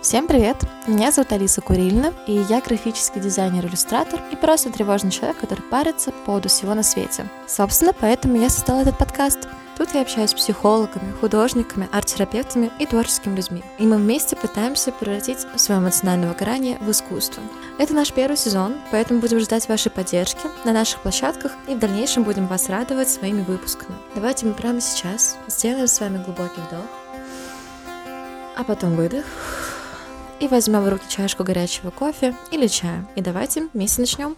Всем привет! Меня зовут Алиса Курильна, и я графический дизайнер-иллюстратор и просто тревожный человек, который парится по поводу всего на свете. Собственно, поэтому я создала этот подкаст. Тут я общаюсь с психологами, художниками, арт-терапевтами и творческими людьми. И мы вместе пытаемся превратить свое эмоциональное выгорание в искусство. Это наш первый сезон, поэтому будем ждать вашей поддержки на наших площадках и в дальнейшем будем вас радовать своими выпусками. Давайте мы прямо сейчас сделаем с вами глубокий вдох, а потом выдох. И возьмем в руки чашку горячего кофе или чая. И давайте вместе начнем.